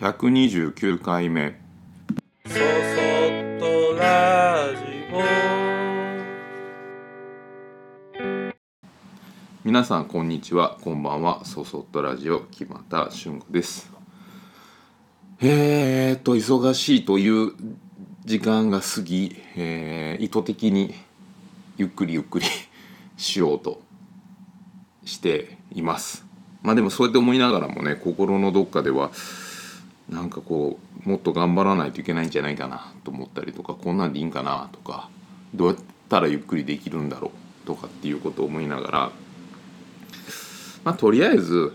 129回目。そそっとラジ皆さんこんにちは。こんばんは。そそっとラジオ木又俊吾です。えーっと忙しいという時間が過ぎ、えー意図的にゆっくりゆっくりしようとしています。まあでもそうやって思いながらもね心のどっかではなんかこうもっと頑張らないといけないんじゃないかなと思ったりとかこんなんでいいんかなとかどうやったらゆっくりできるんだろうとかっていうことを思いながらまあとりあえず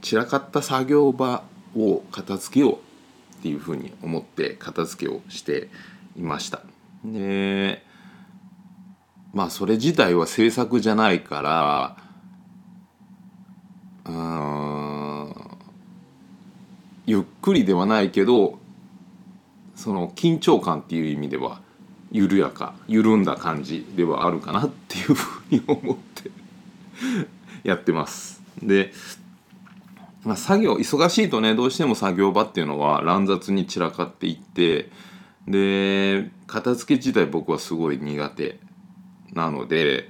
散らかった作業場を片付けようっていうふうに思って片付けをしていました。でまあそれ自体は制作じゃないからゆっくりではないけどその緊張感っていう意味では緩やか緩んだ感じではあるかなっていうふうに思って やってます。で、まあ、作業忙しいとねどうしても作業場っていうのは乱雑に散らかっていってで片付け自体僕はすごい苦手なので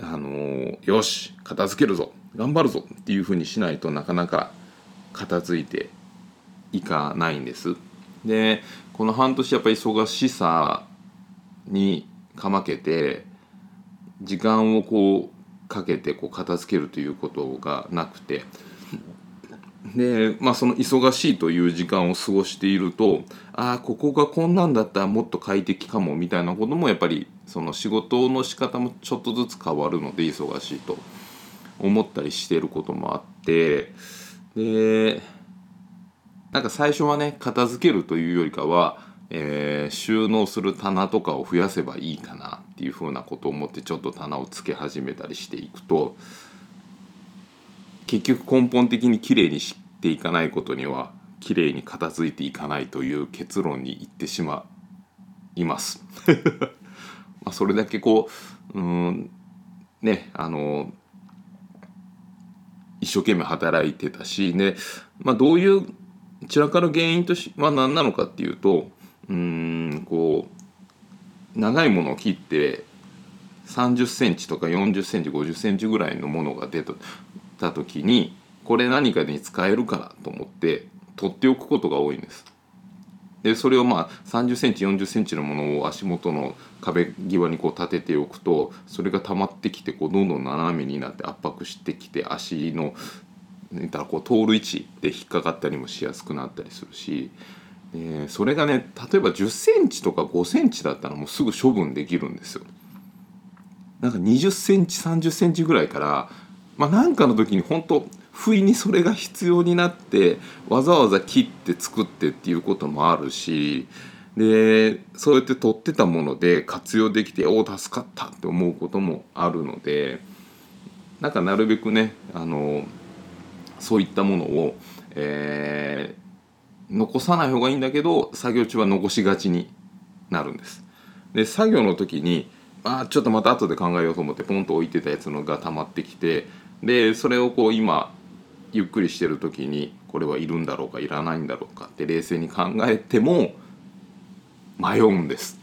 あのよし片付けるぞ頑張るぞっていうふうにしないとなかなか片付いていかないんです。でこの半年やっぱり忙しさにかまけて時間をこうかけてこう片付けるということがなくてでまあその忙しいという時間を過ごしているとああここがこんなんだったらもっと快適かもみたいなこともやっぱりその仕事の仕方もちょっとずつ変わるので忙しいと思ったりしてることもあってでなんか最初はね片付けるというよりかは、えー収納する棚とかを増やせばいいかなっていうふうなことを思ってちょっと棚をつけ始めたりしていくと結局根本的にきれいにしていかないことにはきれいに片付いていかないという結論にいってしまいます。まあそれだけこううんねあの一生懸命働いてたしね、まあ、どういう散らかる原因としは何なのかっていうとうんこう長いものを切って30センチとか40センチ50センチぐらいのものが出た時にこれ何かに使えるからと思って取っておくことが多いんです。でそれをまあ30センチ40センチのものを足元の壁際にこう立てておくとそれが溜まってきてこうどんどん斜めになって圧迫してきて足の言ったらこう通る位置で引っかかったりもしやすくなったりするし、えそれがね例えば10ンチとか5センチだったらもうすぐ処分できるんですよ。なんか20センチ30センチぐらいからまあなんかの時に本当不意にそれが必要になってわざわざ切って作ってっていうこともあるしでそうやって取ってたもので活用できておお助かったって思うこともあるのでなんかなるべくねあのそういったものを、えー残さない方がいいんだけど作業中は残しがちになるんです。で作業の時にあちょっとまた後で考えようと思ってポンと置いてたやつのが溜まってきてでそれをこう今ゆっくりしてる時にこれはいるんだろうかいらないんだろうかって冷静に考えても迷うんです。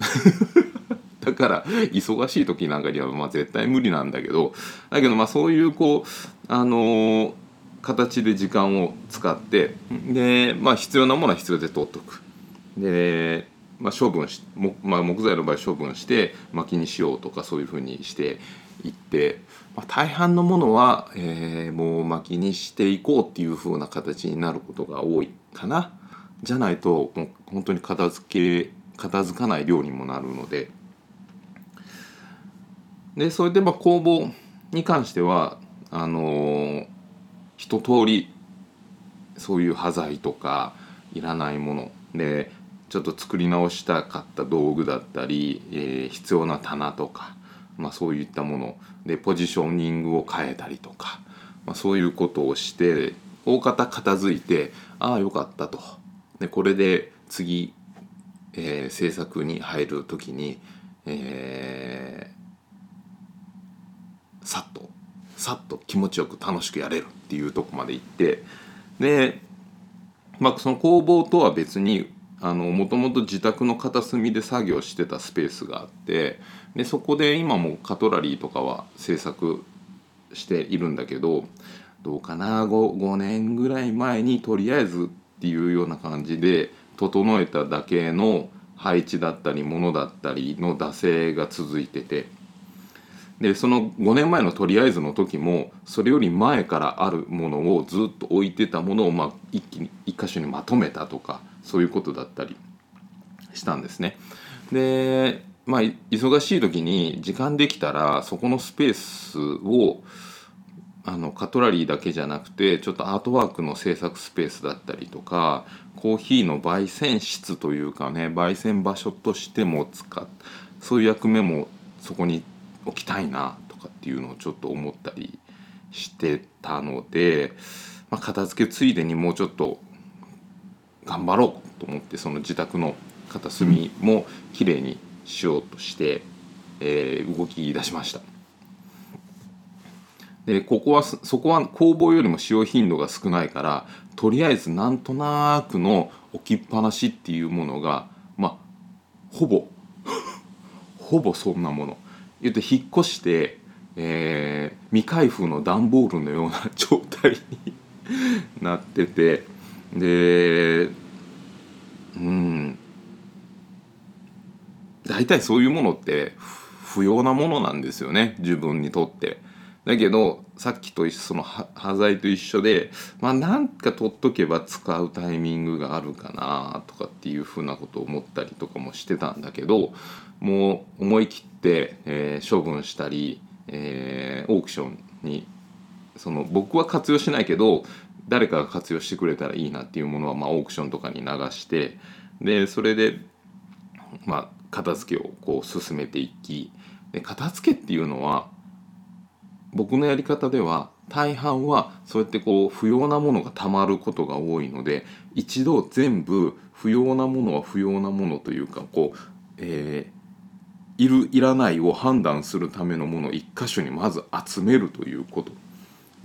だから忙しい時なんかにはまあ絶対無理なんだけどだけどまあそういうこうあのー形で時間を使ってでまあ必要なものは必要で取っとく。でまあ、処分し、もまあ、木材の場合処分して薪にしようとかそういうふうにしていって、まあ、大半のものは、えーもう薪にしていこうっていうふうな形になることが多いかなじゃないともう本当に片付け片付かない量にもなるのででそれでまあ工房に関してはあのー一通りそういう端材とかいらないもの。でちょっと作り直したかった道具だったり、えー必要な棚とか、まあ、そういったもの。でポジショニングを変えたりとか、まあ、そういうことをして大方片付いてああよかったと。でこれで次、えー制作に入る時に、えーさっとさっと気持ちよく楽しくやれるっていうとこまで行ってでまあ、その工房とは別にもともと自宅の片隅で作業してたスペースがあってでそこで今もカトラリーとかは制作しているんだけどどうかな 5, 5年ぐらい前にとりあえずっていうような感じで整えただけの配置だったりものだったりの惰性が続いてて。でその5年前のとりあえずの時もそれより前からあるものをずっと置いてたものを、まあ、一気に一箇所にまとめたとかそういうことだったりしたんですね。でまあ忙しい時に時間できたらそこのスペースをあのカトラリーだけじゃなくてちょっとアートワークの制作スペースだったりとかコーヒーの焙煎室というかね焙煎場所としても使っそういう役目もそこに置きたいなとかっていうのをちょっと思ったりしてたので、まあ、片付けついでにもうちょっと頑張ろうと思ってその自宅の片隅もきれいにしようとして、えー、動き出しました。でここはそこは工房よりも使用頻度が少ないからとりあえずなんとなくの置きっぱなしっていうものがまあほぼ ほぼそんなもの言って引っ越して、えー、未開封の段ボールのような状態になっててでうん大体そういうものって不要なものなんですよね自分にとって。だけどさっきとその端材と一緒でまあなんか取っとけば使うタイミングがあるかなとかっていうふうなことを思ったりとかもしてたんだけどもう思い切って、えー、処分したり、えー、オークションにその僕は活用しないけど誰かが活用してくれたらいいなっていうものは、まあ、オークションとかに流してでそれで、まあ、片付けをこう進めていきで片付けっていうのは僕のやり方では大半はそうやってこう不要なものがたまることが多いので一度全部不要なものは不要なものというかこう、えー、いるいらないを判断するためのものを一箇所にまず集めるということ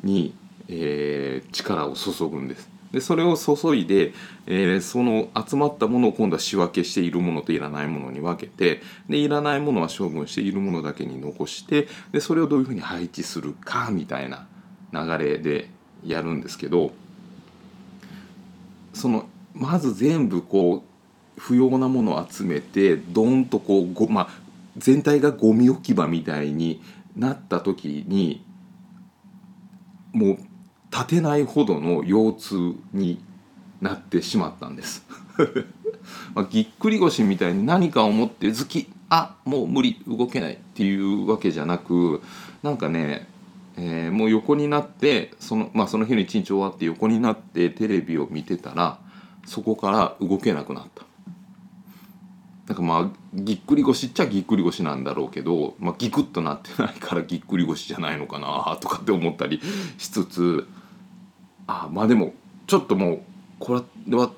に、えー、力を注ぐんです。でそれを注いで、えー、その集まったものを今度は仕分けしているものといらないものに分けてでいらないものは処分しているものだけに残してでそれをどういうふうに配置するかみたいな流れでやるんですけどそのまず全部こう不要なものを集めてドンとこうご、まあ、全体がゴミ置き場みたいになった時にもう立てないほどの腰痛になってしまったんです まあ、ぎっくり腰みたいに何かを持って好きあもう無理動けないっていうわけじゃなくなんかね、えー、もう横になってその,、まあ、その日の一日終わって横になってテレビを見てたらそこから動けなくなった。なんかまあぎっくり腰っちゃぎっくり腰なんだろうけど、まあ、ギクッとなってないからぎっくり腰じゃないのかなとかって思ったりしつつあまあでもちょっともうこれは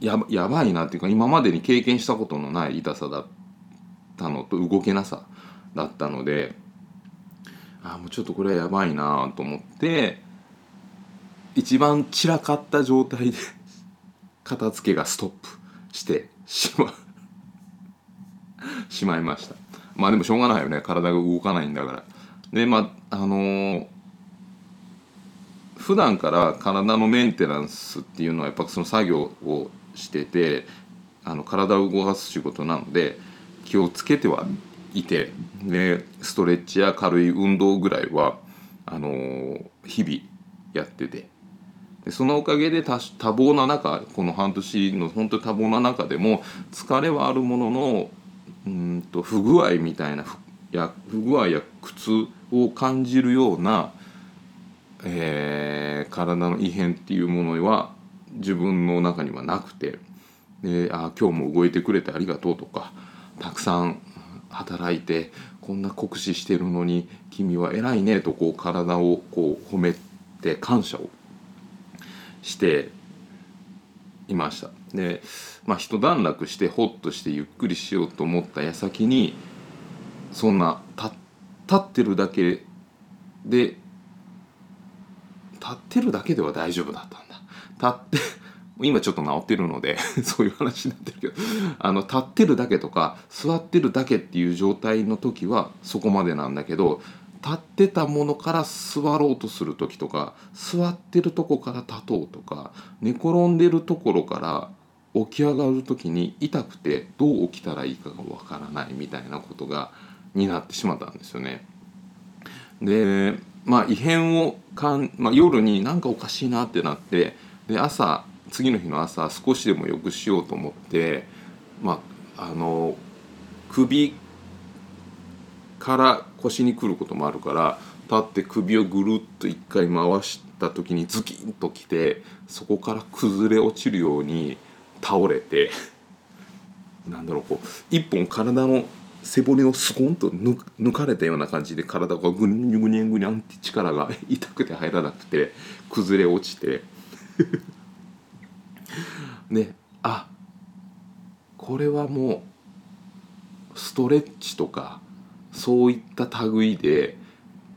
ややばいなっていうか今までに経験したことのない痛さだったのと動けなさだったのであもうちょっとこれはやばいなと思って一番散らかった状態で片付けがストップしてしまう。しまいました。まあでもしょうがないよね。体が動かないんだから。でまああのー普段から体のメンテナンスっていうのはやっぱその作業をしててあの体を動かす仕事なので気をつけてはいてでストレッチや軽い運動ぐらいはあの日々やってて。でそのおかげで多忙な中この半年の本当に多忙な中でも疲れはあるもののうんと不具合みたいなや不具合や苦痛を感じるようなえー、体の異変っていうものは自分の中にはなくてであ今日も動いてくれてありがとうとかたくさん働いてこんな酷使してるのに君は偉いねとこう体をこう褒めて感謝をしていました。で、まあ、一段落してホッとしてゆっくりしようと思った矢先にそんな立ってるだけで立ってるだけでは大丈夫だったんだ。立って今ちょっと治ってるので そういう話になってるけどあの立ってるだけとか座ってるだけっていう状態の時はそこまでなんだけど立ってたものから座ろうとする時とか座ってるとこから立とうとか寝転んでるところから起き上がる時に痛くてどう起きたらいいかがわからないみたいなことがになってしまったんですよね。でまあ異変をかん、まあ、夜になんかおかしいなってなってで朝次の日の朝少しでもよくしようと思ってまああの首から腰にくることもあるから立って首をぐるっと一回回した時にズキンときてそこから崩れ落ちるように倒れてなんだろうこう一本体の背骨をスコンと抜かれたような感じで体がぐにゅぐにゅぐにゃんって力が痛くて入らなくて崩れ落ちて。で あこれはもうストレッチとかそういった類で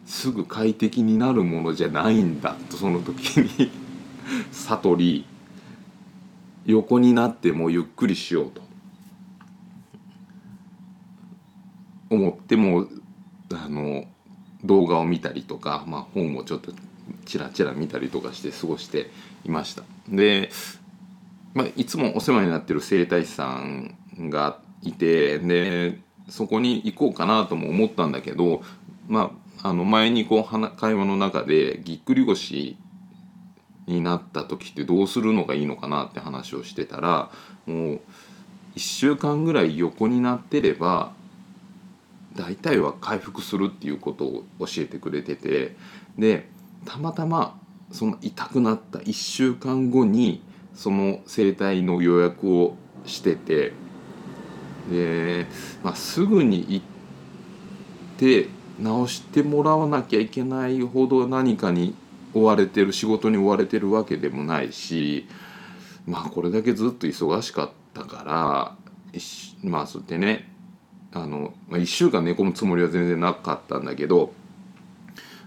すぐ快適になるものじゃないんだとその時に 悟り横になってもゆっくりしようと思ってもあの動画を見たりとか、まあ、本をちょっとチラチラ見たりとかして過ごしていました。で、まあ、いつもお世話になってる整体師さんがいてでそこに行こうかなとも思ったんだけど、まあ、あの前にこう会話の中でぎっくり腰になった時ってどうするのがいいのかなって話をしてたらもう1週間ぐらい横になってれば大体は回復するっていうことを教えてくれててでたまたまその痛くなった1週間後にその整体の予約をしててで、まあ、すぐに行って治してもらわなきゃいけないほど何かに追われてる仕事に追われてるわけでもないしまあこれだけずっと忙しかったからまあそうやってねあの、ま、1週間寝込むつもりは全然なかったんだけど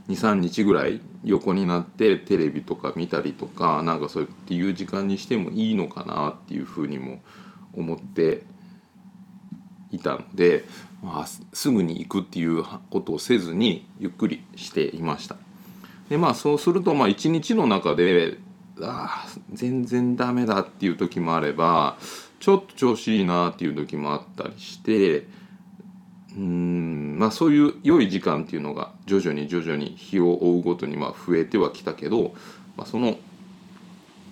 23日ぐらい横になってテレビとか見たりとかなんかそうっていう時間にしてもいいのかなっていうふうにも思っていたので、まあ、すぐに行くっていうことをせずにゆっくりしていました。でまあそうするとまあ一日の中であ全然ダメだっていう時もあればちょっと調子いいなっていう時もあったりしてうんまあそういう良い時間っていうのが徐々に徐々に日を追うごとにま増えてはきたけど、まあ、その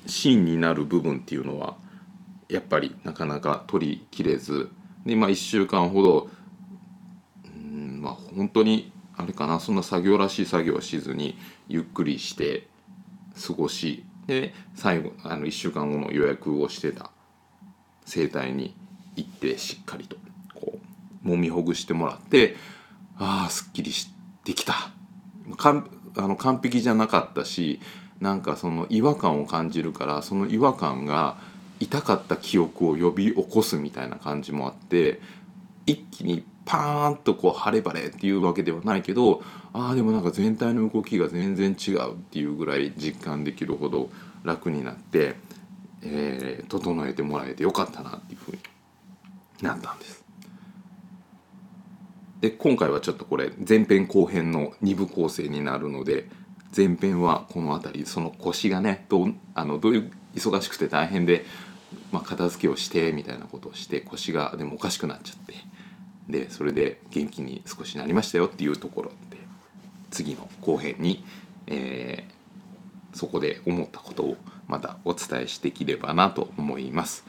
芯になる部分っていうのはやっぱりなかなか取りきれずでまあ1週間ほどうんまあ本当にあれかなそんな作業らしい作業はしずにゆっくりして過ごしで最後あの1週間後の予約をしてた整体に行ってしっかりとこう揉みほぐしてもらってああすっきりしてきた。かんあの完璧じゃなかったしなんかその違和感を感じるからその違和感が痛かった記憶を呼び起こすみたいな感じもあって一気にパーンとこう晴れ晴れっていうわけではないけどああでもなんか全体の動きが全然違うっていうぐらい実感できるほど楽になって、えー、整えてもらえてよかったなっていうふうになったんです。で今回はちょっとこれ前編後編の2部構成になるので前編はこの辺りその腰がねどうあのどういう忙しくて大変で、まあ、片付けをしてみたいなことをして腰がでもおかしくなっちゃってでそれで元気に少しなりましたよっていうところで次の後編に、えー、そこで思ったことをまたお伝えしていければなと思います。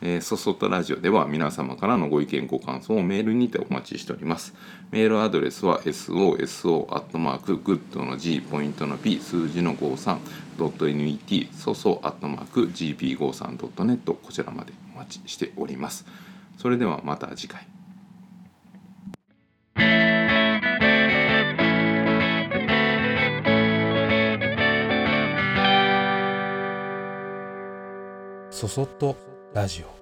えー、そそとラジオでは皆様からのご意見ご感想をメールにてお待ちしております。メールアドレスは soso.good の g ポイントの p 数字の 53.net そそ .gp53.net こちらまでお待ちしております。それではまた次回。そそっとラジオ。